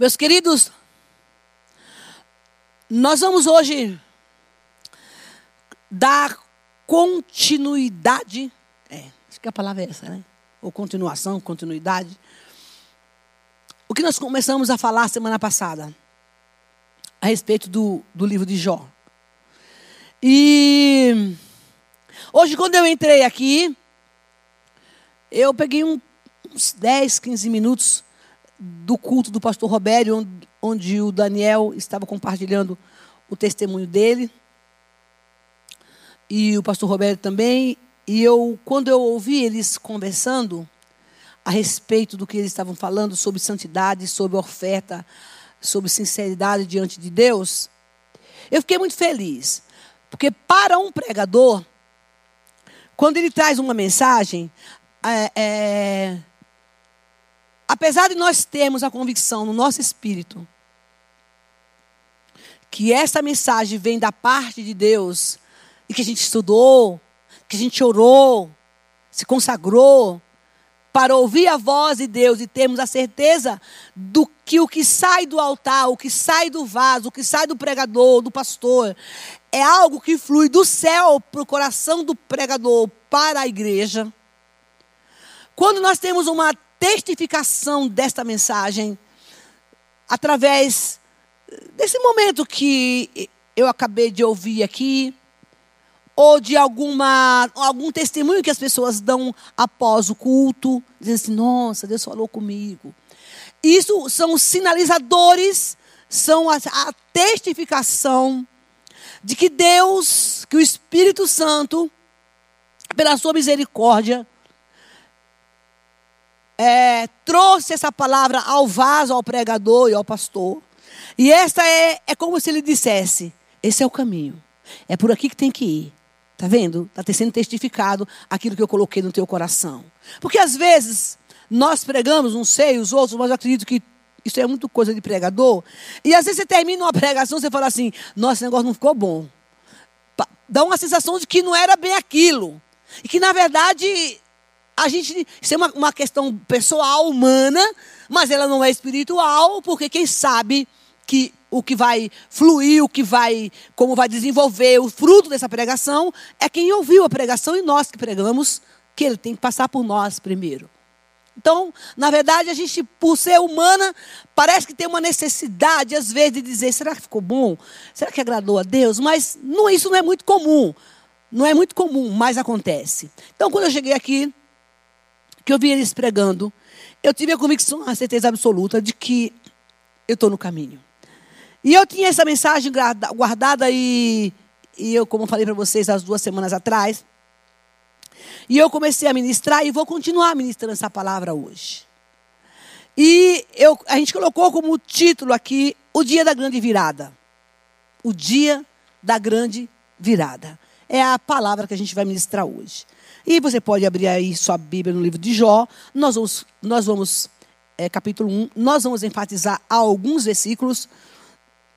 Meus queridos, nós vamos hoje dar continuidade. É, acho que a palavra é essa, né? Ou continuação, continuidade. O que nós começamos a falar semana passada a respeito do, do livro de Jó. E hoje, quando eu entrei aqui, eu peguei um, uns 10, 15 minutos do culto do pastor Robério, onde, o Daniel estava compartilhando o testemunho dele. E o pastor Roberto também. E eu, quando eu ouvi eles conversando a respeito do que eles estavam falando sobre santidade, sobre oferta, sobre sinceridade diante de Deus, eu fiquei muito feliz. Porque para um pregador, quando ele traz uma mensagem, é, é, apesar de nós termos a convicção no nosso espírito que essa mensagem vem da parte de Deus e que a gente estudou, que a gente orou, se consagrou para ouvir a voz de Deus e termos a certeza do que o que sai do altar, o que sai do vaso, o que sai do pregador, do pastor, é algo que flui do céu para o coração do pregador, para a igreja. Quando nós temos uma testificação desta mensagem, através desse momento que eu acabei de ouvir aqui, ou de alguma, algum testemunho que as pessoas dão após o culto, dizendo assim: nossa, Deus falou comigo. Isso são os sinalizadores, são a, a testificação de que Deus, que o Espírito Santo, pela sua misericórdia, é, trouxe essa palavra ao vaso, ao pregador e ao pastor. E esta é, é como se ele dissesse: esse é o caminho. É por aqui que tem que ir. Está vendo? Está sendo testificado aquilo que eu coloquei no teu coração. Porque às vezes nós pregamos, não sei os outros, mas eu acredito que isso é muito coisa de pregador. E às vezes você termina uma pregação você fala assim: nossa, esse negócio não ficou bom. Dá uma sensação de que não era bem aquilo. E que na verdade a gente. Isso é uma, uma questão pessoal, humana, mas ela não é espiritual, porque quem sabe que o que vai fluir, o que vai, como vai desenvolver o fruto dessa pregação, é quem ouviu a pregação e nós que pregamos, que ele tem que passar por nós primeiro. Então, na verdade, a gente, por ser humana, parece que tem uma necessidade, às vezes, de dizer: será que ficou bom? Será que agradou a Deus? Mas não, isso não é muito comum. Não é muito comum, mas acontece. Então, quando eu cheguei aqui, que eu vi eles pregando, eu tive a convicção, a certeza absoluta de que eu estou no caminho. E eu tinha essa mensagem guardada e, e eu, como falei para vocês as duas semanas atrás, e eu comecei a ministrar e vou continuar ministrando essa palavra hoje. E eu, a gente colocou como título aqui o dia da grande virada. O dia da grande virada. É a palavra que a gente vai ministrar hoje. E você pode abrir aí sua Bíblia no livro de Jó. Nós vamos, nós vamos é, capítulo 1, nós vamos enfatizar alguns versículos,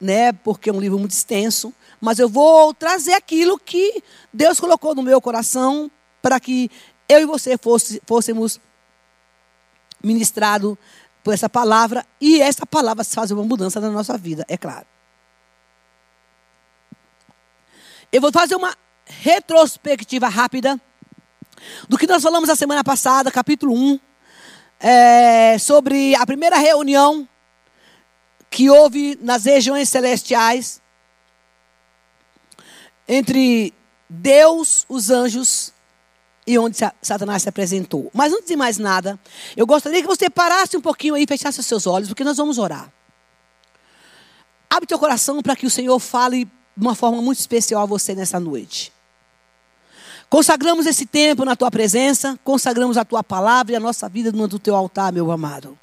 né, porque é um livro muito extenso. Mas eu vou trazer aquilo que Deus colocou no meu coração para que eu e você fosse, fôssemos ministrados por essa palavra e essa palavra fazer uma mudança na nossa vida, é claro. Eu vou fazer uma retrospectiva rápida do que nós falamos a semana passada, capítulo 1, é, sobre a primeira reunião que houve nas regiões celestiais entre Deus, os anjos e onde Satanás se apresentou. Mas antes de mais nada, eu gostaria que você parasse um pouquinho aí e fechasse os seus olhos, porque nós vamos orar. Abre teu coração para que o Senhor fale de uma forma muito especial a você nessa noite. Consagramos esse tempo na tua presença, consagramos a tua palavra e a nossa vida no teu altar, meu amado.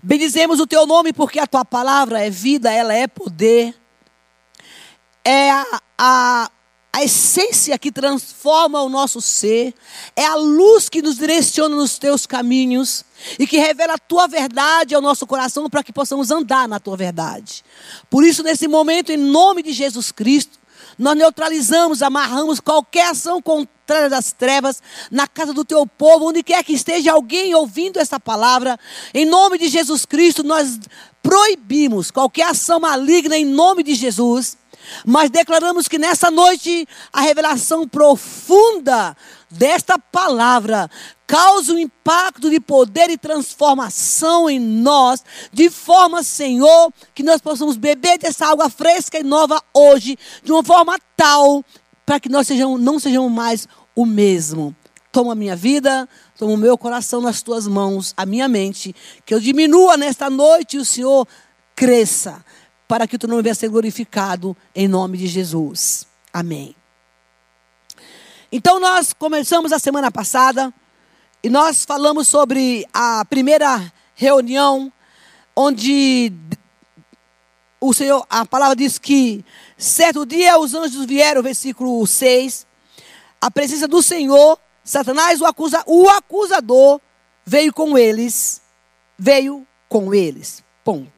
Bendizemos o teu nome porque a tua palavra é vida, ela é poder. É a, a a essência que transforma o nosso ser, é a luz que nos direciona nos teus caminhos e que revela a tua verdade ao nosso coração para que possamos andar na tua verdade. Por isso, nesse momento, em nome de Jesus Cristo, nós neutralizamos, amarramos qualquer ação contrária trás das trevas, na casa do teu povo, onde quer que esteja alguém ouvindo essa palavra. Em nome de Jesus Cristo, nós proibimos qualquer ação maligna em nome de Jesus. Mas declaramos que nessa noite a revelação profunda desta palavra causa um impacto de poder e transformação em nós, de forma, Senhor, que nós possamos beber dessa água fresca e nova hoje, de uma forma tal, para que nós sejamos, não sejamos mais o mesmo. Toma a minha vida, toma o meu coração nas tuas mãos, a minha mente, que eu diminua nesta noite e o Senhor cresça, para que o teu nome venha ser glorificado em nome de Jesus. Amém. Então nós começamos a semana passada e nós falamos sobre a primeira reunião onde o Senhor, a palavra diz que certo dia os anjos vieram, versículo 6, a presença do Senhor, Satanás, o, acusa, o acusador, veio com eles, veio com eles. Ponto.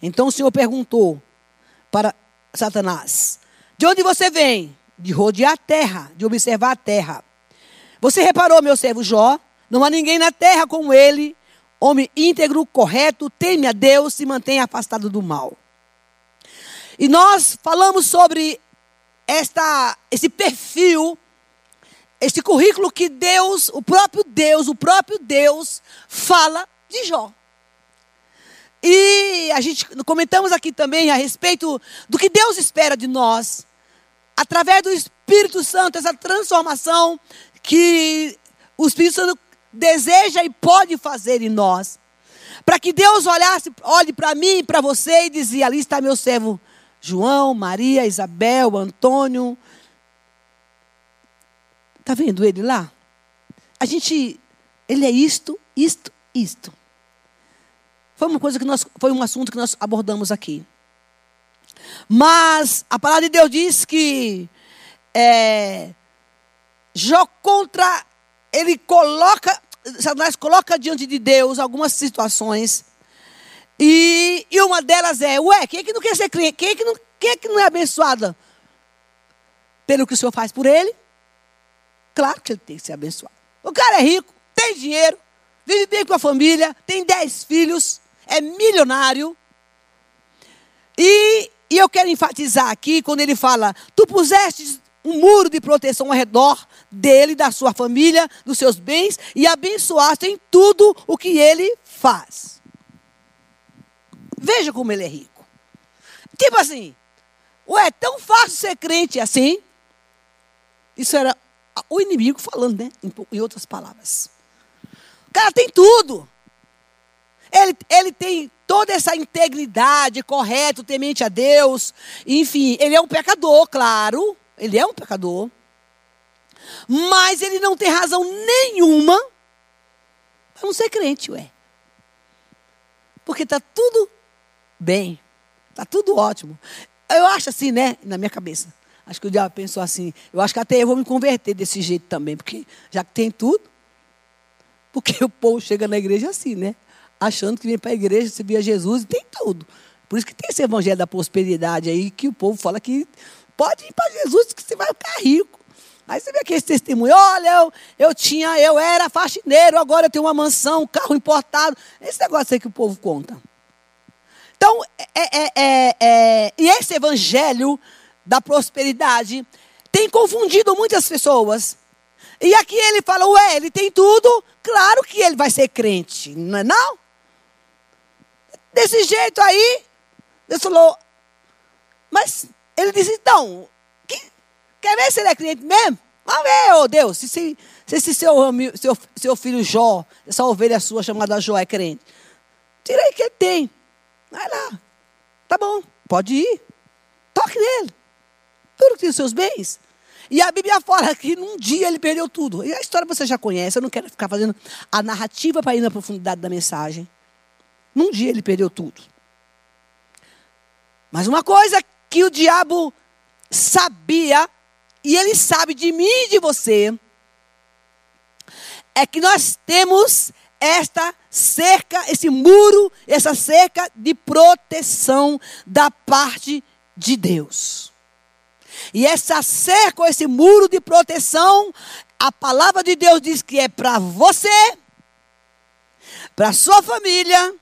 Então o Senhor perguntou para Satanás: De onde você vem? De rodear a terra, de observar a terra. Você reparou, meu servo Jó? Não há ninguém na terra como ele, homem íntegro, correto, teme a Deus, se mantém afastado do mal. E nós falamos sobre esta, esse perfil, este currículo que Deus, o próprio Deus, o próprio Deus fala de Jó. E a gente comentamos aqui também a respeito do que Deus espera de nós, através do Espírito Santo, essa transformação que o Espírito Santo deseja e pode fazer em nós. Para que Deus olhasse, olhe para mim e para você e dizia: ali está meu servo João, Maria, Isabel, Antônio. Está vendo ele lá? A gente, ele é isto, isto, isto. Foi uma coisa que nós, foi um assunto que nós abordamos aqui. Mas a palavra de Deus diz que é, Jó contra, ele coloca, Satanás coloca diante de Deus algumas situações. E, e uma delas é, ué, quem é que não quer ser crente? Quem é que não, quem é, que não é abençoada pelo que o Senhor faz por ele? Claro que ele tem que ser abençoado. O cara é rico, tem dinheiro, vive bem com a família, tem dez filhos, é milionário. E, e eu quero enfatizar aqui, quando ele fala, tu puseste um muro de proteção ao redor dele, da sua família, dos seus bens e abençoaste em tudo o que ele faz. Veja como ele é rico. Tipo assim, ué, é tão fácil ser crente assim? Isso era o inimigo falando, né? Em, outras palavras. O cara tem tudo. Ele, ele tem toda essa integridade, correto, temente a Deus. Enfim, ele é um pecador, claro. Ele é um pecador. Mas ele não tem razão nenhuma para não ser crente, ué. Porque está tudo bem. Está tudo ótimo. Eu acho assim, né? Na minha cabeça. Acho que o diabo pensou assim. Eu acho que até eu vou me converter desse jeito também. Porque já que tem tudo. Porque o povo chega na igreja assim, né? Achando que vem para a igreja, se via Jesus e tem tudo. Por isso que tem esse evangelho da prosperidade aí, que o povo fala que Pode ir para Jesus que você vai ficar rico. Aí você vê aquele testemunho, olha, eu, eu tinha, eu era faxineiro, agora eu tenho uma mansão, um carro importado. Esse negócio aí que o povo conta. Então, é, é, é, é, e esse evangelho da prosperidade tem confundido muitas pessoas. E aqui ele fala, ué, ele tem tudo, claro que ele vai ser crente, não é não? Desse jeito aí, Deus falou, mas ele disse, então, que, quer ver se ele é cliente mesmo? Vamos ver, ô oh Deus, se, se, se esse seu, seu, seu filho Jó, essa ovelha sua chamada Jó é crente. Tira aí que ele tem. Vai lá. Tá bom, pode ir. Toque nele. Tudo que tem os seus bens. E a Bíblia fala que num dia ele perdeu tudo. E a história você já conhece, eu não quero ficar fazendo a narrativa para ir na profundidade da mensagem. Num dia ele perdeu tudo. Mas uma coisa que o diabo sabia, e ele sabe de mim e de você, é que nós temos esta cerca, esse muro, essa cerca de proteção da parte de Deus. E essa cerca, esse muro de proteção, a palavra de Deus diz que é para você, para sua família,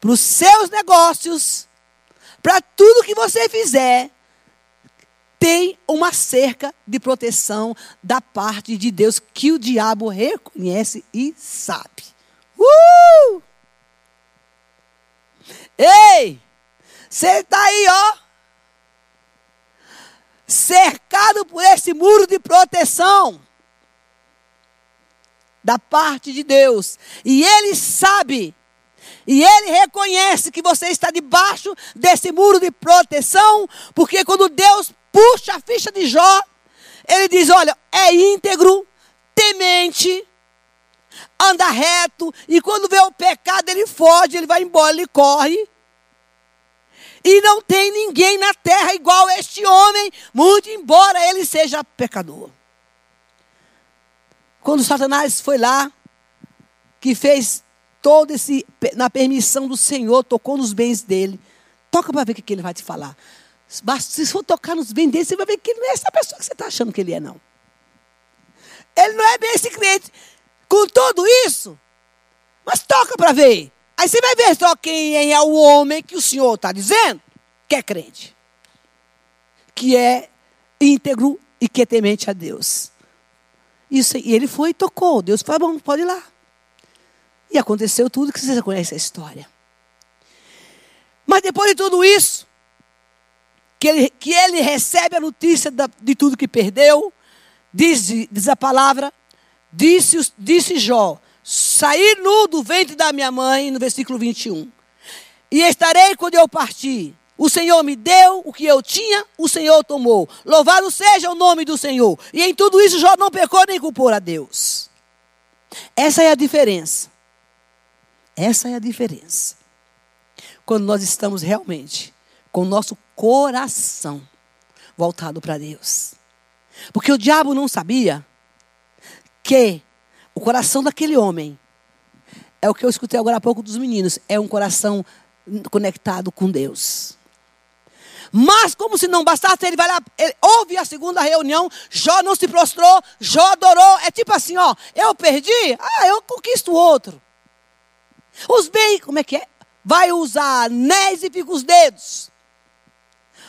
para os seus negócios, para tudo que você fizer, tem uma cerca de proteção da parte de Deus que o diabo reconhece e sabe. Uh! Ei! Você está aí, ó. Cercado por esse muro de proteção da parte de Deus. E ele sabe. E ele reconhece que você está debaixo desse muro de proteção, porque quando Deus puxa a ficha de Jó, ele diz: Olha, é íntegro, temente, anda reto, e quando vê o pecado, ele foge, ele vai embora, ele corre. E não tem ninguém na terra igual este homem, muito embora ele seja pecador. Quando Satanás foi lá, que fez todo esse, na permissão do Senhor, tocou nos bens dele. Toca para ver o que ele vai te falar. Se for tocar nos bens dele, você vai ver que ele não é essa pessoa que você está achando que ele é, não. Ele não é bem esse crente. Com tudo isso, mas toca para ver. Aí você vai ver só quem é o homem que o Senhor está dizendo que é crente. Que é íntegro e que é temente a Deus. Isso, e ele foi e tocou. Deus falou, bom, pode ir lá. E aconteceu tudo que você conhece a história. Mas depois de tudo isso, que ele, que ele recebe a notícia da, de tudo que perdeu, diz, diz a palavra, disse, disse Jó, saí nu do ventre da minha mãe, no versículo 21. E estarei quando eu partir. O Senhor me deu o que eu tinha, o Senhor tomou. Louvado seja o nome do Senhor. E em tudo isso Jó não pecou nem culpou a Deus. Essa é a diferença. Essa é a diferença. Quando nós estamos realmente com o nosso coração voltado para Deus. Porque o diabo não sabia que o coração daquele homem é o que eu escutei agora há pouco dos meninos, é um coração conectado com Deus. Mas, como se não bastasse, ele vai lá, ele ouve a segunda reunião, Jó não se prostrou, Jó adorou. É tipo assim, ó, eu perdi, ah, eu conquisto outro. Os bens, como é que é? Vai usar anéis e fica os dedos.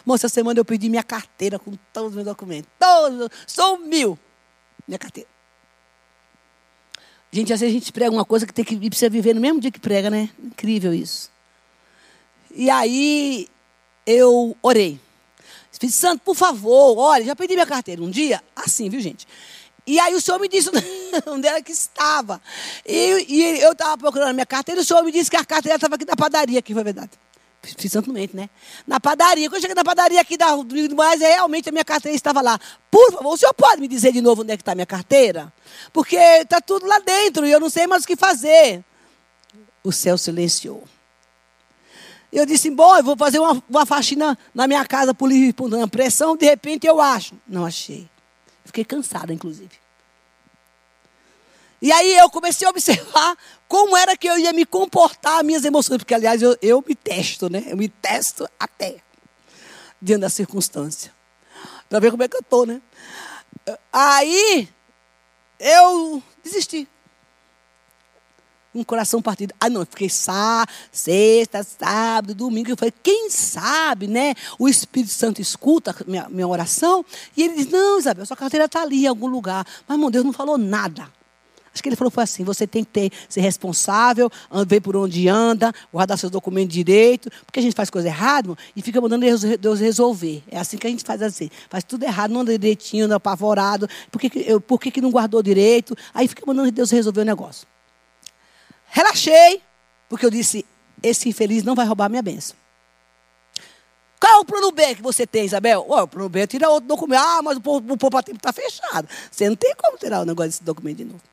Moça, semana eu pedi minha carteira com todos os meus documentos. Todos, são mil. Minha carteira. Gente, às vezes a gente prega uma coisa que tem que precisa viver no mesmo dia que prega, né? Incrível isso. E aí eu orei. Espírito Santo, por favor, olha, já pedi minha carteira um dia, assim, viu, gente? E aí o Senhor me disse onde era que estava. E, e eu estava procurando minha carteira, e o Senhor me disse que a carteira estava aqui na padaria, que foi verdade. Espírito Santo né? Na padaria. Quando eu cheguei na padaria aqui da de Moraes, realmente a minha carteira estava lá. Por favor, o senhor pode me dizer de novo onde é que está a minha carteira? Porque está tudo lá dentro e eu não sei mais o que fazer. O céu silenciou. Eu disse, bom, eu vou fazer uma, uma faxina na minha casa por livre pressão, de repente eu acho. Não achei. Fiquei cansada, inclusive. E aí eu comecei a observar como era que eu ia me comportar, minhas emoções, porque, aliás, eu, eu me testo, né? Eu me testo até, diante da circunstância. Para ver como é que eu estou, né? Aí, eu desisti um coração partido. Ah, não, fiquei sá, sexta, sábado, domingo. Eu falei, quem sabe, né? O Espírito Santo escuta minha, minha oração. E ele diz: Não, Isabel, sua carteira está ali em algum lugar. Mas, meu Deus, não falou nada. Acho que ele falou foi assim: você tem que ter, ser responsável, ver por onde anda, guardar seus documentos direito, porque a gente faz coisa errada e fica mandando Deus resolver. É assim que a gente faz assim. Faz tudo errado, não anda direitinho, anda apavorado. Por que, que, por que, que não guardou direito? Aí fica mandando Deus resolver o negócio. Relaxei, porque eu disse: esse infeliz não vai roubar minha bênção. Qual é o plano B que você tem, Isabel? Oh, o plano B é tirar outro documento. Ah, mas o, o poupa-tempo está fechado. Você não tem como tirar o negócio desse documento de novo.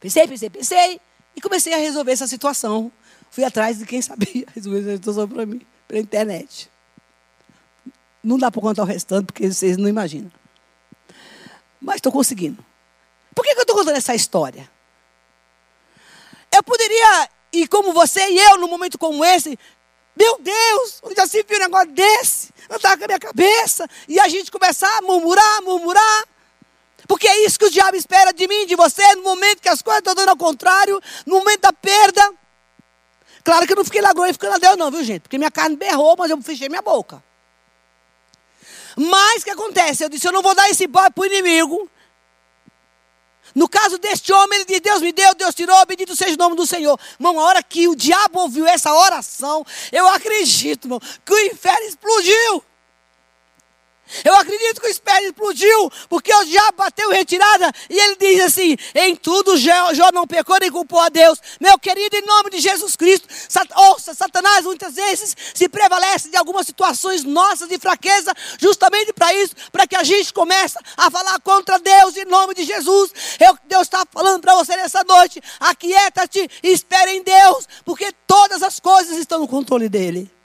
Pensei, pensei, pensei. E comecei a resolver essa situação. Fui atrás de quem sabia resolver essa situação para mim, pela internet. Não dá para contar o restante, porque vocês não imaginam. Mas estou conseguindo. Por que, que eu estou contando essa história? Eu poderia, e como você e eu, num momento como esse, Meu Deus, onde já se viu um negócio desse? Andar com a minha cabeça. E a gente começar a murmurar, murmurar. Porque é isso que o diabo espera de mim, de você, no momento que as coisas estão dando ao contrário, no momento da perda. Claro que eu não fiquei lá glorificando a Deus, não, viu, gente? Porque minha carne berrou, mas eu fechei minha boca. Mas o que acontece? Eu disse: eu não vou dar esse boy para o inimigo. No caso deste homem, ele diz: Deus me deu, Deus tirou, bendito seja o nome do Senhor. Irmão, a hora que o diabo ouviu essa oração, eu acredito, irmão, que o inferno explodiu. Eu acredito que o espelho explodiu, porque o diabo bateu retirada e ele diz assim: em tudo Jó não pecou nem culpou a Deus. Meu querido, em nome de Jesus Cristo, ouça, Satanás muitas vezes se prevalece de algumas situações nossas de fraqueza, justamente para isso, para que a gente comece a falar contra Deus em nome de Jesus. Eu, Deus está falando para você nessa noite: aquieta-te e espere em Deus, porque todas as coisas estão no controle dEle.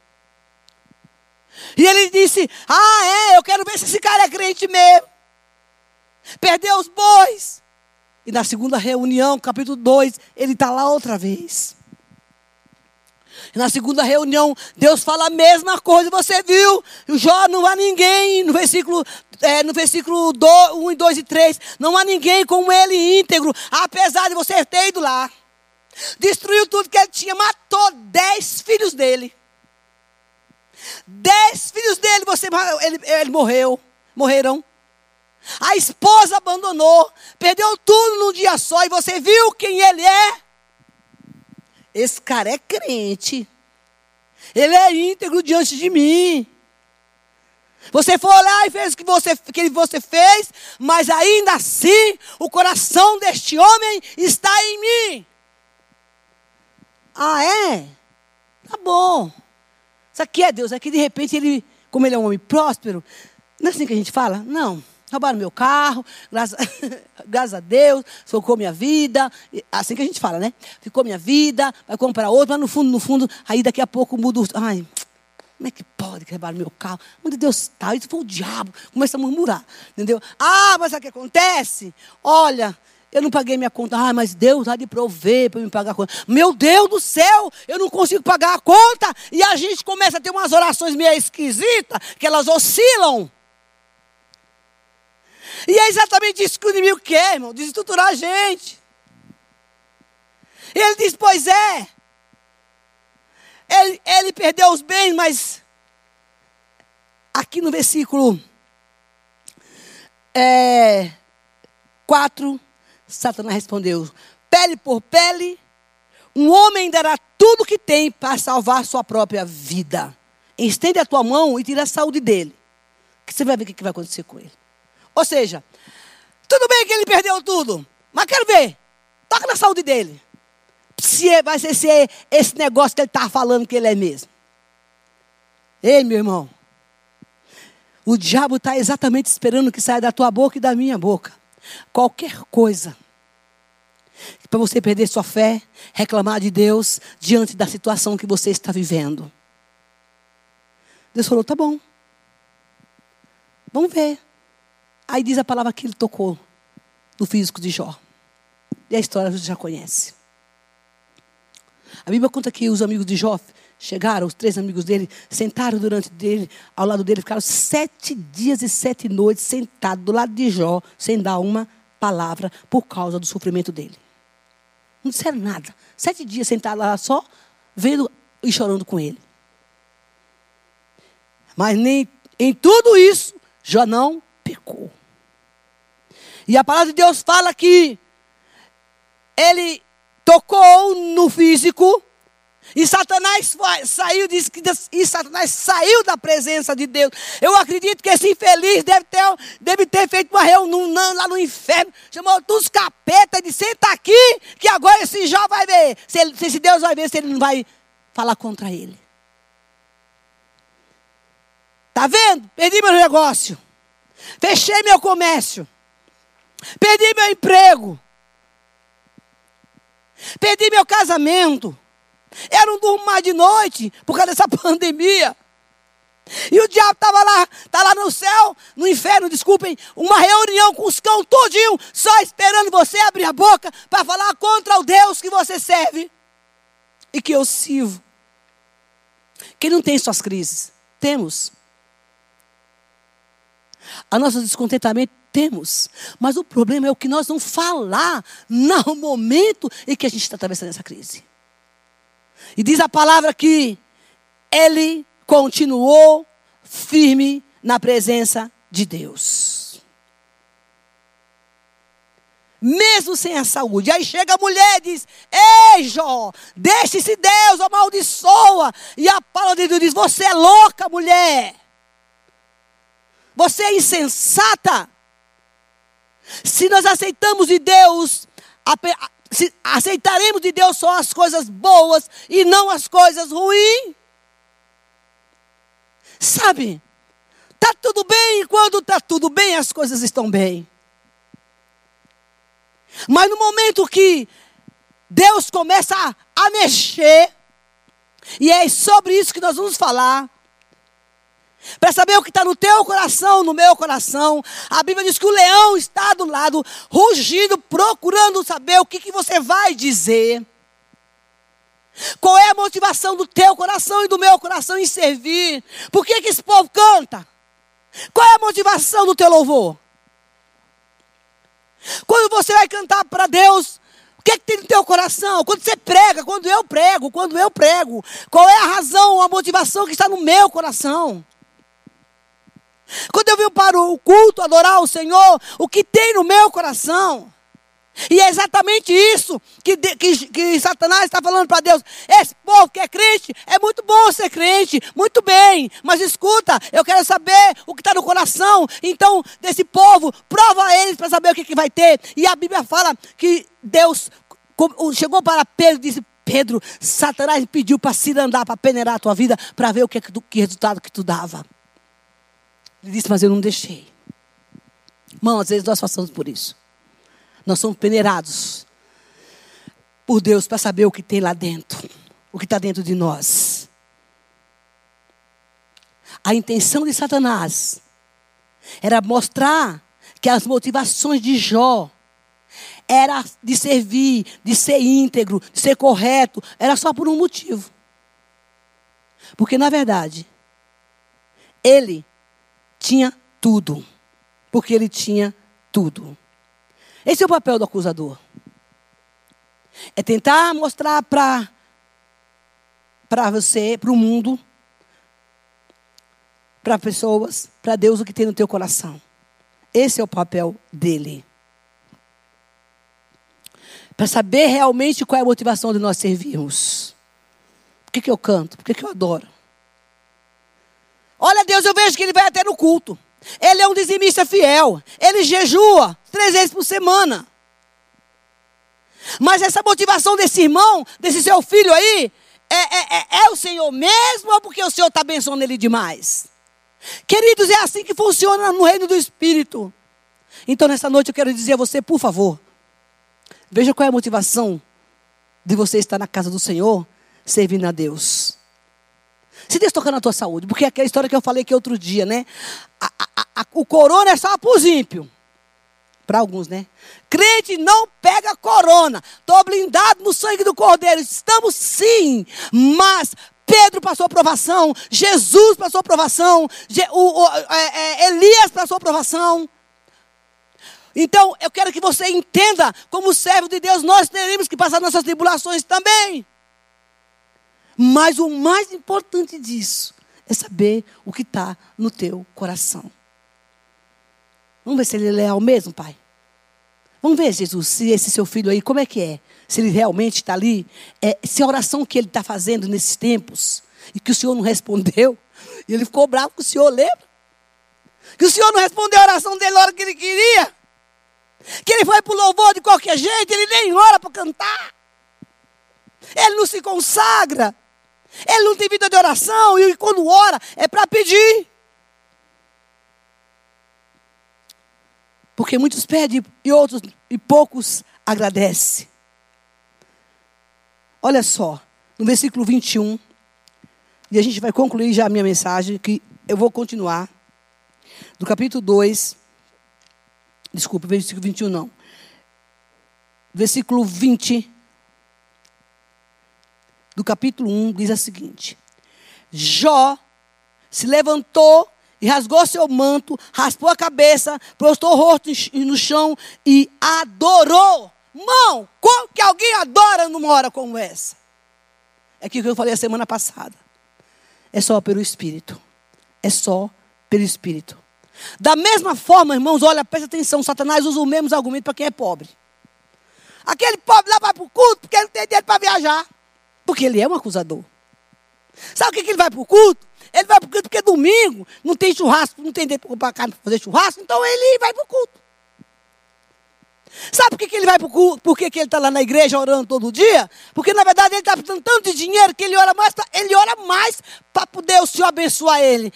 E ele disse: Ah, é, eu quero ver se esse cara é crente mesmo. Perdeu os bois. E na segunda reunião, capítulo 2, ele está lá outra vez. E na segunda reunião, Deus fala a mesma coisa, você viu? Jó não há ninguém, no versículo, é, no versículo 2, 1 e 2 e 3, não há ninguém como ele íntegro, apesar de você ter ido lá. Destruiu tudo que ele tinha, matou dez filhos dele. Dez filhos dele, você, ele, ele morreu, morreram. A esposa abandonou, perdeu tudo num dia só, e você viu quem ele é? Esse cara é crente. Ele é íntegro diante de mim. Você foi lá e fez o que você, que você fez, mas ainda assim o coração deste homem está em mim. Ah, é? Tá bom. Isso aqui é Deus. Aqui de repente ele, como ele é um homem próspero, não é assim que a gente fala? Não. Roubaram meu carro, graças, graças a Deus, ficou minha vida. Assim que a gente fala, né? Ficou minha vida, vai comprar outro, mas no fundo, no fundo, aí daqui a pouco muda o. Ai, como é que pode quebrar meu carro? Onde Deus está? Isso foi o diabo. Começa a murmurar. Entendeu? Ah, mas sabe o que acontece? Olha, eu não paguei minha conta. Ah, mas Deus há de prover para me pagar a conta. Meu Deus do céu, eu não consigo pagar a conta. E a gente começa a ter umas orações meio esquisitas, que elas oscilam. E é exatamente isso que o inimigo quer, irmão, desestruturar a gente. E ele diz: Pois é. Ele, ele perdeu os bens, mas aqui no versículo é, 4 Satanás respondeu: pele por pele, um homem dará tudo o que tem para salvar sua própria vida. Estende a tua mão e tira a saúde dele. Que você vai ver o que vai acontecer com ele. Ou seja, tudo bem que ele perdeu tudo, mas quero ver. Toca na saúde dele. Se é, vai ser, se é esse negócio que ele está falando que ele é mesmo. Ei, meu irmão. O diabo está exatamente esperando que saia da tua boca e da minha boca. Qualquer coisa para você perder sua fé, reclamar de Deus diante da situação que você está vivendo. Deus falou: tá bom. Vamos ver. Aí diz a palavra que ele tocou no físico de Jó. E a história você já conhece. A Bíblia conta que os amigos de Jó chegaram, os três amigos dele, sentaram durante dele, ao lado dele, ficaram sete dias e sete noites sentados do lado de Jó, sem dar uma palavra por causa do sofrimento dele. Não disseram nada. Sete dias sentados lá só, vendo e chorando com ele. Mas nem em tudo isso, Jó não pecou. E a palavra de Deus fala que ele tocou no físico e Satanás saiu, diz que e Satanás saiu da presença de Deus. Eu acredito que esse infeliz deve ter, deve ter feito uma reunião lá no inferno, chamou dos capetas e disse: senta aqui, que agora esse Jó vai ver. Se, ele, se Deus vai ver, se ele não vai falar contra ele. Tá vendo? Perdi meu negócio. Fechei meu comércio. Perdi meu emprego. Perdi meu casamento. Eu não durmo mais de noite por causa dessa pandemia. E o diabo estava lá, está lá no céu, no inferno, desculpem, uma reunião com os cão todinho, só esperando você abrir a boca para falar contra o Deus que você serve e que eu sirvo. Quem não tem suas crises? Temos. A nosso descontentamento temos. Mas o problema é o que nós vamos falar no momento em que a gente está atravessando essa crise. E diz a palavra que ele continuou firme na presença de Deus. Mesmo sem a saúde. Aí chega a mulher e diz: Ei, Jó, deixe-se Deus, amaldiçoa. E a palavra de Deus diz: Você é louca, mulher. Você é insensata. Se nós aceitamos de Deus, aceitaremos de Deus só as coisas boas e não as coisas ruins. Sabe? Tá tudo bem e quando tá tudo bem, as coisas estão bem. Mas no momento que Deus começa a mexer, e é sobre isso que nós vamos falar, para saber o que está no teu coração, no meu coração. A Bíblia diz que o leão está do lado, rugindo, procurando saber o que, que você vai dizer. Qual é a motivação do teu coração e do meu coração em servir? Por que, que esse povo canta? Qual é a motivação do teu louvor? Quando você vai cantar para Deus, o que, é que tem no teu coração? Quando você prega, quando eu prego, quando eu prego, qual é a razão, a motivação que está no meu coração? Quando eu venho para o culto adorar o Senhor, o que tem no meu coração? E é exatamente isso que, que, que Satanás está falando para Deus. Esse povo que é crente, é muito bom ser crente, muito bem. Mas escuta, eu quero saber o que está no coração. Então, desse povo, prova eles para saber o que, que vai ter. E a Bíblia fala que Deus chegou para Pedro e disse: Pedro, Satanás pediu para se andar, para peneirar a tua vida, para ver o que, que resultado que tu dava. Ele disse, mas eu não deixei. Irmão, às vezes nós passamos por isso. Nós somos peneirados por Deus para saber o que tem lá dentro, o que está dentro de nós. A intenção de Satanás era mostrar que as motivações de Jó era de servir, de ser íntegro, de ser correto, era só por um motivo. Porque na verdade, ele tinha tudo. Porque ele tinha tudo. Esse é o papel do acusador. É tentar mostrar para para você, para o mundo, para pessoas, para Deus o que tem no teu coração. Esse é o papel dele. Para saber realmente qual é a motivação de nós servirmos. Por que, que eu canto? Por que, que eu adoro? Olha, Deus, eu vejo que ele vai até no culto. Ele é um dizimista fiel. Ele jejua três vezes por semana. Mas essa motivação desse irmão, desse seu filho aí, é, é, é, é o Senhor mesmo ou porque o Senhor está abençoando ele demais? Queridos, é assim que funciona no reino do Espírito. Então, nessa noite, eu quero dizer a você, por favor, veja qual é a motivação de você estar na casa do Senhor, servindo a Deus. Se Deus tocar na tua saúde, porque é aquela história que eu falei aqui outro dia, né? A, a, a, o corona é só para os ímpios. Para alguns, né? Crente não pega corona. Estou blindado no sangue do Cordeiro. Estamos sim, mas Pedro passou aprovação, Jesus passou aprovação, o, o, é, é, Elias passou aprovação. Então, eu quero que você entenda, como servo de Deus, nós teremos que passar nossas tribulações também. Mas o mais importante disso é saber o que está no teu coração. Vamos ver se ele é leal mesmo, pai. Vamos ver, Jesus, se esse seu filho aí, como é que é? Se ele realmente está ali. É, se a oração que ele está fazendo nesses tempos, e que o Senhor não respondeu, e ele ficou bravo com o Senhor, lembra? Que o Senhor não respondeu a oração dele na hora que ele queria. Que ele foi para o louvor de qualquer jeito, ele nem ora para cantar. Ele não se consagra. Ele não tem vida de oração e quando ora é para pedir. Porque muitos pedem e outros e poucos agradecem. Olha só, no versículo 21, e a gente vai concluir já a minha mensagem, que eu vou continuar. Do capítulo 2, desculpa, versículo 21 não. Versículo 20 do capítulo 1 diz a seguinte: Jó se levantou e rasgou seu manto, raspou a cabeça, prostrou o rosto no chão e adorou. Mão, como que alguém adora numa hora como essa? É aquilo que eu falei a semana passada. É só pelo Espírito. É só pelo Espírito. Da mesma forma, irmãos, olha, presta atenção, Satanás usa o mesmo argumento para quem é pobre. Aquele pobre lá vai para o culto porque ele não tem dinheiro para viajar. Porque ele é um acusador. Sabe o que, que ele vai para o culto? Ele vai para o culto porque domingo não tem churrasco, não tem dinheiro para carne fazer churrasco, então ele vai para o culto. Sabe por que, que ele vai para o culto? Por que, que ele está lá na igreja orando todo dia? Porque na verdade ele está precisando tanto de dinheiro que ele ora mais, ele ora mais para poder o Senhor abençoar ele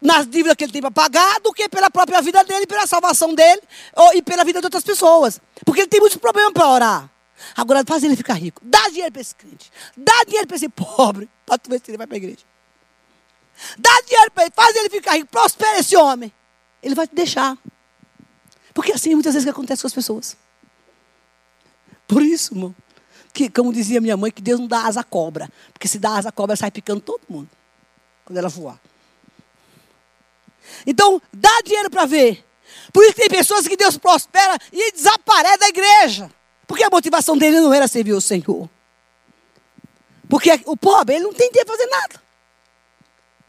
nas dívidas que ele tem para pagar do que pela própria vida dele, pela salvação dele ou, e pela vida de outras pessoas. Porque ele tem muitos problemas para orar. Agora faz ele ficar rico. Dá dinheiro para esse crente. Dá dinheiro para esse pobre. Para tu ver se ele vai para a igreja. Dá dinheiro para ele. Faz ele ficar rico. Prospera esse homem. Ele vai te deixar. Porque assim muitas vezes que acontece com as pessoas. Por isso, irmão. Que, como dizia minha mãe, que Deus não dá asa à cobra. Porque se dá asa à cobra, sai picando todo mundo. Quando ela voar. Então, dá dinheiro para ver. Por isso tem pessoas que Deus prospera e desaparece da igreja. Porque a motivação dele não era servir o Senhor. Porque o pobre, ele não tem tempo para fazer nada.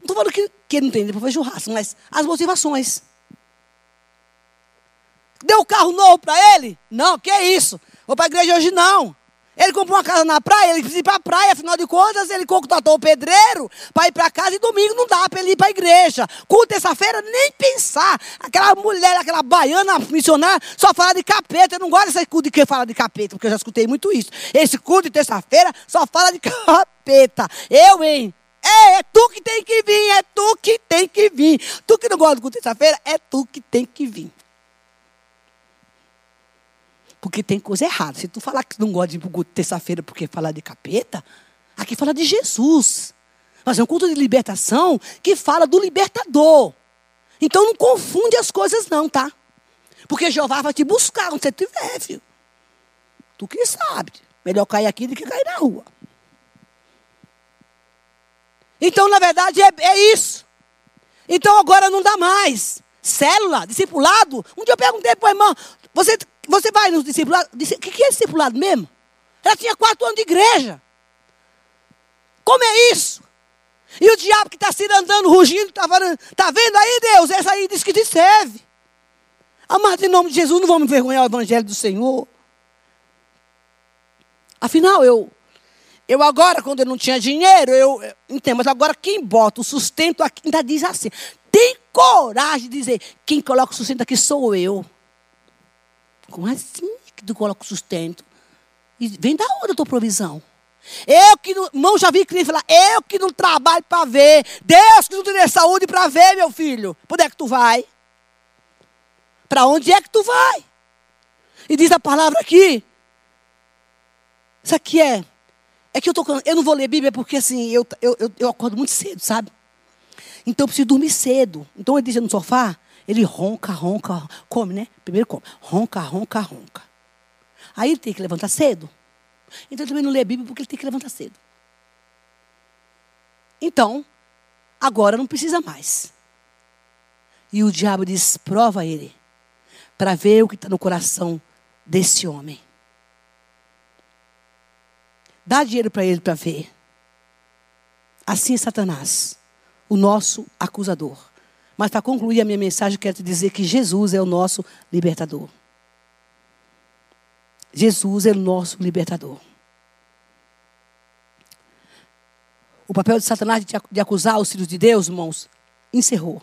Não estou falando que, que ele não tem tempo para fazer churrasco, mas as motivações. Deu carro novo para ele? Não, que é isso? Vou para a igreja hoje não. Ele comprou uma casa na praia, ele precisa ir para a praia, afinal de contas, ele contratou o pedreiro para ir para casa e domingo não dá para ele ir para a igreja. Com terça-feira, nem pensar. Aquela mulher, aquela baiana missionária, só fala de capeta. Eu não gosto desse culto de que fala de capeta, porque eu já escutei muito isso. Esse culto de terça-feira só fala de capeta. Eu, hein? É, é tu que tem que vir, é tu que tem que vir. Tu que não gosta do culto de terça-feira, é tu que tem que vir. Porque tem coisa errada. Se tu falar que não gosta de terça-feira porque falar de capeta, aqui fala de Jesus. Mas é um culto de libertação que fala do libertador. Então não confunde as coisas não, tá? Porque Jeová vai te buscar onde você estiver, filho. Tu que sabe. Melhor cair aqui do que cair na rua. Então, na verdade, é, é isso. Então agora não dá mais. Célula, discipulado. Um dia eu perguntei para o irmão, você você vai nos discipulados. O que é discipulado mesmo? Ela tinha quatro anos de igreja. Como é isso? E o diabo que está se andando, rugindo, está tá vendo aí, Deus? Essa aí diz que te serve. Amado, em nome de Jesus, não vamos envergonhar o evangelho do Senhor. Afinal, eu, eu agora, quando eu não tinha dinheiro, eu, eu entendo, mas agora quem bota o sustento aqui, ainda diz assim, tem coragem de dizer, quem coloca o sustento aqui sou eu. Como assim que tu coloca o sustento? E vem da onde a tua provisão? Eu que não, irmão, já vi cliente falar, eu que não trabalho para ver, Deus que não te dê saúde para ver, meu filho. Para onde é que tu vai? Para onde é que tu vai? E diz a palavra aqui. Isso aqui é. É que eu tô eu não vou ler Bíblia porque assim, eu, eu, eu acordo muito cedo, sabe? Então eu preciso dormir cedo. Então ele diz no sofá, ele ronca, ronca, come, né? Primeiro come. Ronca, ronca, ronca. Aí ele tem que levantar cedo. Então ele também não lê a Bíblia porque ele tem que levantar cedo. Então, agora não precisa mais. E o diabo diz: prova ele, para ver o que está no coração desse homem. Dá dinheiro para ele para ver. Assim é Satanás, o nosso acusador. Mas para concluir a minha mensagem, quero te dizer que Jesus é o nosso libertador. Jesus é o nosso libertador. O papel de Satanás de acusar os filhos de Deus, irmãos, encerrou.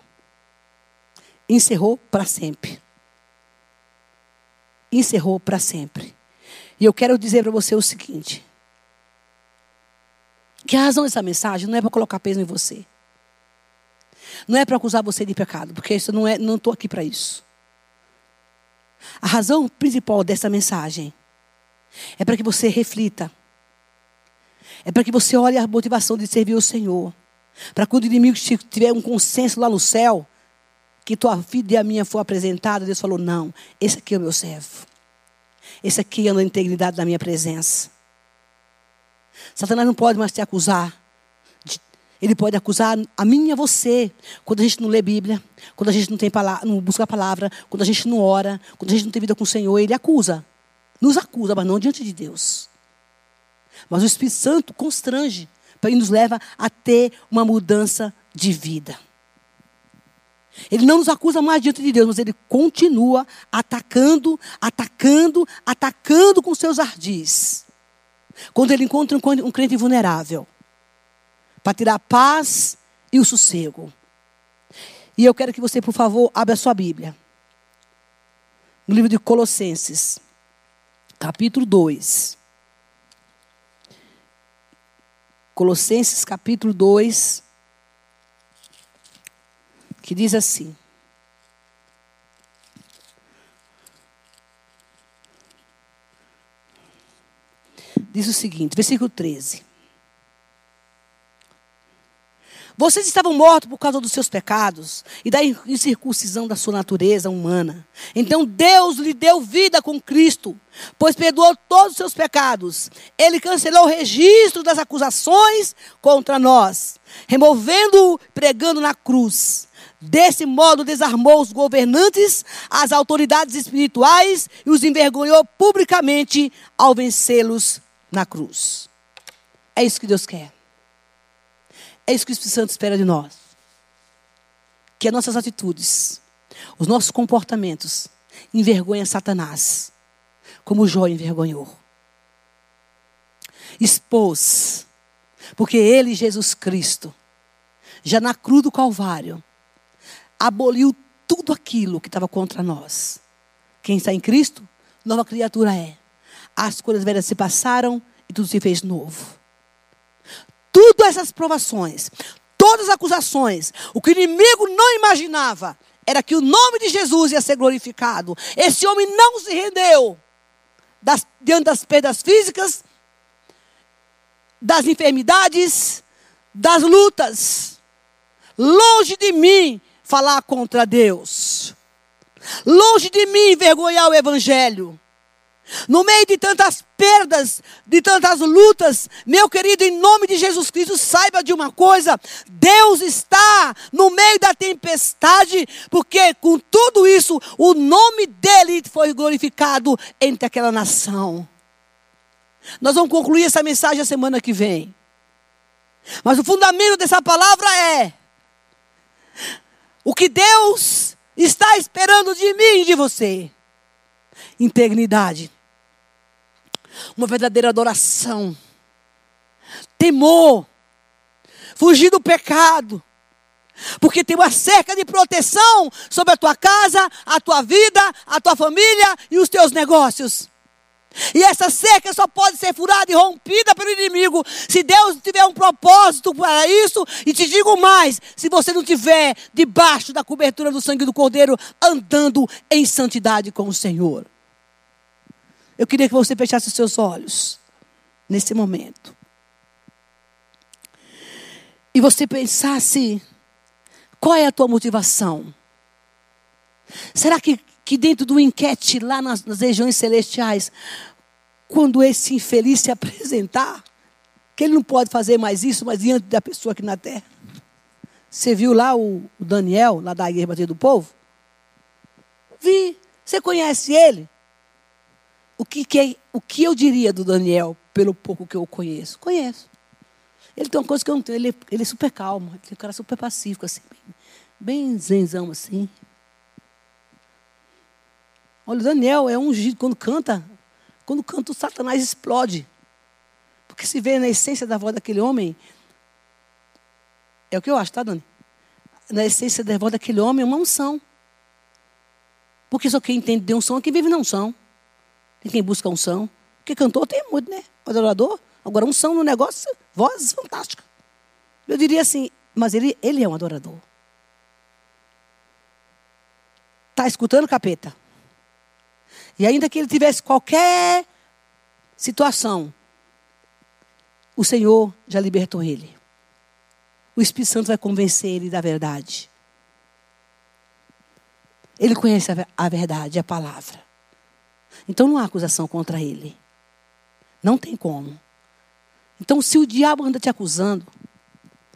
Encerrou para sempre. Encerrou para sempre. E eu quero dizer para você o seguinte: que a razão dessa mensagem não é para colocar peso em você. Não é para acusar você de pecado, porque isso não é, não estou aqui para isso. A razão principal dessa mensagem é para que você reflita. É para que você olhe a motivação de servir o Senhor. Para quando o inimigo tiver um consenso lá no céu, que tua vida e a minha for apresentada, Deus falou: não, esse aqui é o meu servo. Esse aqui é a integridade da minha presença. Satanás não pode mais te acusar Ele pode acusar a mim e a você quando a gente não lê Bíblia, quando a gente não, tem palavra, não busca a palavra, quando a gente não ora, quando a gente não tem vida com o Senhor. Ele acusa. Nos acusa, mas não diante de Deus. Mas o Espírito Santo constrange e nos leva a ter uma mudança de vida. Ele não nos acusa mais diante de Deus, mas ele continua atacando, atacando, atacando com seus ardis. Quando ele encontra um crente vulnerável para tirar a paz e o sossego. E eu quero que você, por favor, abra a sua Bíblia. No livro de Colossenses, capítulo 2. Colossenses, capítulo 2, que diz assim: Diz o seguinte, versículo 13. Vocês estavam mortos por causa dos seus pecados e da incircuncisão da sua natureza humana. Então Deus lhe deu vida com Cristo, pois perdoou todos os seus pecados. Ele cancelou o registro das acusações contra nós, removendo-o pregando na cruz. Desse modo, desarmou os governantes, as autoridades espirituais e os envergonhou publicamente ao vencê-los na cruz. É isso que Deus quer. É isso que o Espírito Santo espera de nós. Que as nossas atitudes, os nossos comportamentos envergonhem Satanás, como Jó envergonhou. Expôs, porque ele, Jesus Cristo, já na cruz do Calvário, aboliu tudo aquilo que estava contra nós. Quem está em Cristo, nova criatura é. As coisas velhas se passaram e tudo se fez novo. Tudo essas provações, todas as acusações, o que o inimigo não imaginava era que o nome de Jesus ia ser glorificado. Esse homem não se rendeu das, diante das perdas físicas, das enfermidades, das lutas. Longe de mim falar contra Deus. Longe de mim envergonhar o Evangelho. No meio de tantas perdas, de tantas lutas, meu querido, em nome de Jesus Cristo, saiba de uma coisa: Deus está no meio da tempestade, porque com tudo isso, o nome dele foi glorificado entre aquela nação. Nós vamos concluir essa mensagem a semana que vem. Mas o fundamento dessa palavra é: o que Deus está esperando de mim e de você? Integridade. Uma verdadeira adoração. Temor. Fugir do pecado. Porque tem uma cerca de proteção sobre a tua casa, a tua vida, a tua família e os teus negócios. E essa cerca só pode ser furada e rompida pelo inimigo se Deus tiver um propósito para isso. E te digo mais: se você não tiver debaixo da cobertura do sangue do Cordeiro, andando em santidade com o Senhor. Eu queria que você fechasse os seus olhos nesse momento. E você pensasse: qual é a tua motivação? Será que que dentro do enquete lá nas, nas regiões celestiais, quando esse infeliz se apresentar, que ele não pode fazer mais isso, mas diante da pessoa aqui na terra. Você viu lá o, Daniel, lá da Igreja Batida do Povo? Vi. Você conhece ele? O que, que, é, o que eu diria do Daniel, pelo pouco que eu conheço? Conheço. Ele tem uma coisa que eu não tenho, ele, ele é super calmo, ele é um cara super pacífico, assim, bem, bem zenzão, assim. Olha, o Daniel é ungido quando canta. Quando canta, o Satanás explode. Porque se vê na essência da voz daquele homem. É o que eu acho, tá, Dani? Na essência da voz daquele homem é uma unção. Porque só quem entende de unção é quem vive na unção. Tem quem busca unção. Porque cantor tem muito, né? Adorador. Agora, unção no negócio, voz fantástica. Eu diria assim, mas ele, ele é um adorador. Está escutando, capeta? E ainda que ele tivesse qualquer situação, o Senhor já libertou ele. O Espírito Santo vai convencer ele da verdade. Ele conhece a verdade, a palavra. Então não há acusação contra ele. Não tem como. Então, se o diabo anda te acusando,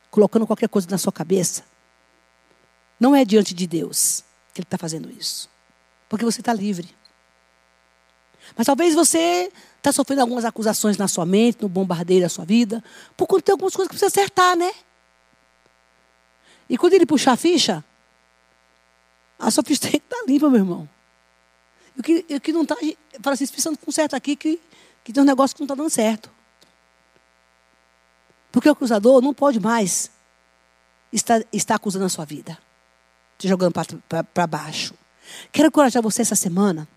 colocando qualquer coisa na sua cabeça, não é diante de Deus que Ele está fazendo isso. Porque você está livre. Mas talvez você está sofrendo algumas acusações na sua mente, no bombardeio da sua vida, por conta de algumas coisas que precisa acertar, né? E quando ele puxar a ficha, a sua ficha tem que estar tá limpa, meu irmão. E o que, o que não está, fala assim, pensando com certo aqui que, que tem um negócio que não está dando certo. Porque o acusador não pode mais estar, estar acusando a sua vida, te jogando para baixo. Quero encorajar você essa semana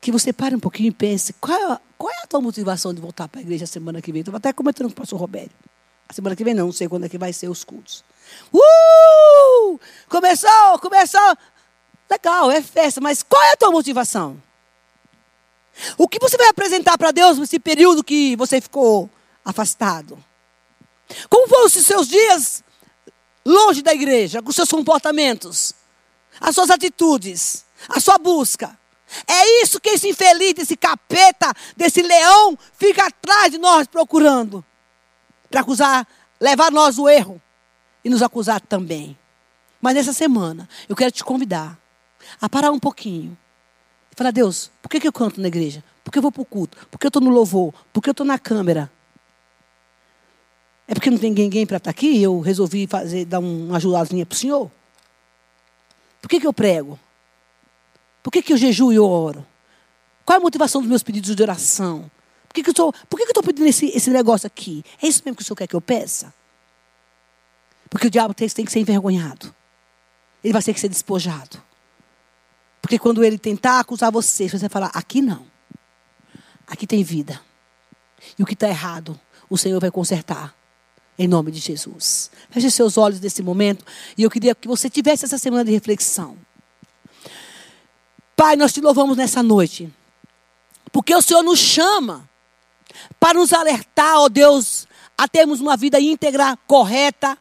que você pare um pouquinho e pense: qual é, qual é a tua motivação de voltar para a igreja semana que vem? Estou até comentando com o pastor Roberto. A semana que vem não, não sei quando é que vai ser os cultos. Uh! Começou, começou. Legal, é festa, mas qual é a tua motivação? O que você vai apresentar para Deus nesse período que você ficou afastado? Como foram os seus dias longe da igreja, com seus comportamentos, as suas atitudes, a sua busca? É isso que esse infeliz, esse capeta, desse leão fica atrás de nós procurando para acusar, levar nós o erro e nos acusar também. Mas nessa semana, eu quero te convidar a parar um pouquinho e falar: Deus, por que, que eu canto na igreja? Por que eu vou para o culto? Por que eu estou no louvor? Por que eu estou na câmera? É porque não tem ninguém para estar tá aqui e eu resolvi fazer, dar uma ajudazinha para o senhor? Por que, que eu prego? Por que, que eu jejuo e oro? Qual é a motivação dos meus pedidos de oração? Por que, que eu estou pedindo esse, esse negócio aqui? É isso mesmo que o senhor quer que eu peça? Porque o diabo tem, tem que ser envergonhado. Ele vai ter que ser despojado. Porque quando ele tentar acusar você, você vai falar: aqui não. Aqui tem vida. E o que está errado, o Senhor vai consertar. Em nome de Jesus. Feche seus olhos nesse momento. E eu queria que você tivesse essa semana de reflexão. Pai, nós te louvamos nessa noite. Porque o Senhor nos chama para nos alertar, ó Deus, a termos uma vida íntegra, correta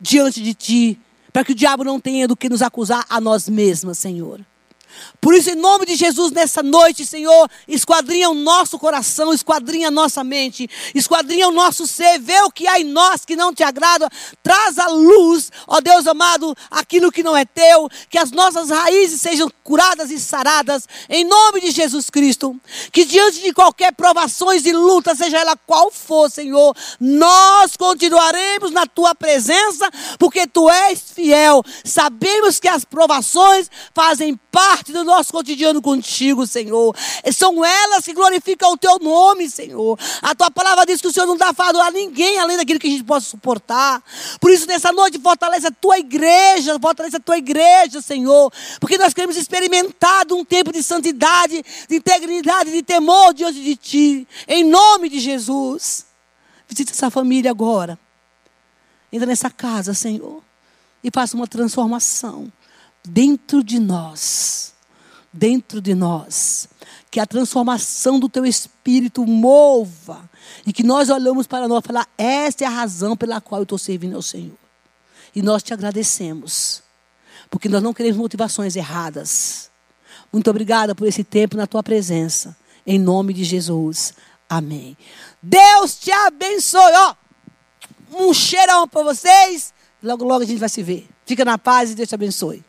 diante de Ti. Para que o diabo não tenha do que nos acusar a nós mesmas, Senhor. Por isso, em nome de Jesus, nessa noite, Senhor, esquadrinha o nosso coração, esquadrinha a nossa mente, esquadrinha o nosso ser, vê o que há em nós que não te agrada, traz à luz, ó Deus amado, aquilo que não é teu, que as nossas raízes sejam curadas e saradas, em nome de Jesus Cristo. Que diante de qualquer provações e luta, seja ela qual for, Senhor, nós continuaremos na tua presença, porque tu és fiel. Sabemos que as provações fazem parte do nosso cotidiano contigo, Senhor. São elas que glorificam o teu nome, Senhor. A tua palavra diz que o Senhor não dá fardo a ninguém além daquilo que a gente possa suportar. Por isso, nessa noite, fortalece a tua igreja, fortalece a tua igreja, Senhor. Porque nós queremos experimentar um tempo de santidade, de integridade, de temor diante de ti. Em nome de Jesus. Visita essa família agora. Entra nessa casa, Senhor. E faça uma transformação dentro de nós, dentro de nós, que a transformação do teu espírito mova e que nós olhamos para nós e falar: esta é a razão pela qual eu estou servindo ao Senhor. E nós te agradecemos, porque nós não queremos motivações erradas. Muito obrigada por esse tempo na tua presença. Em nome de Jesus. Amém. Deus te abençoe. Ó, um cheirão para vocês. Logo, logo a gente vai se ver. Fica na paz e Deus te abençoe.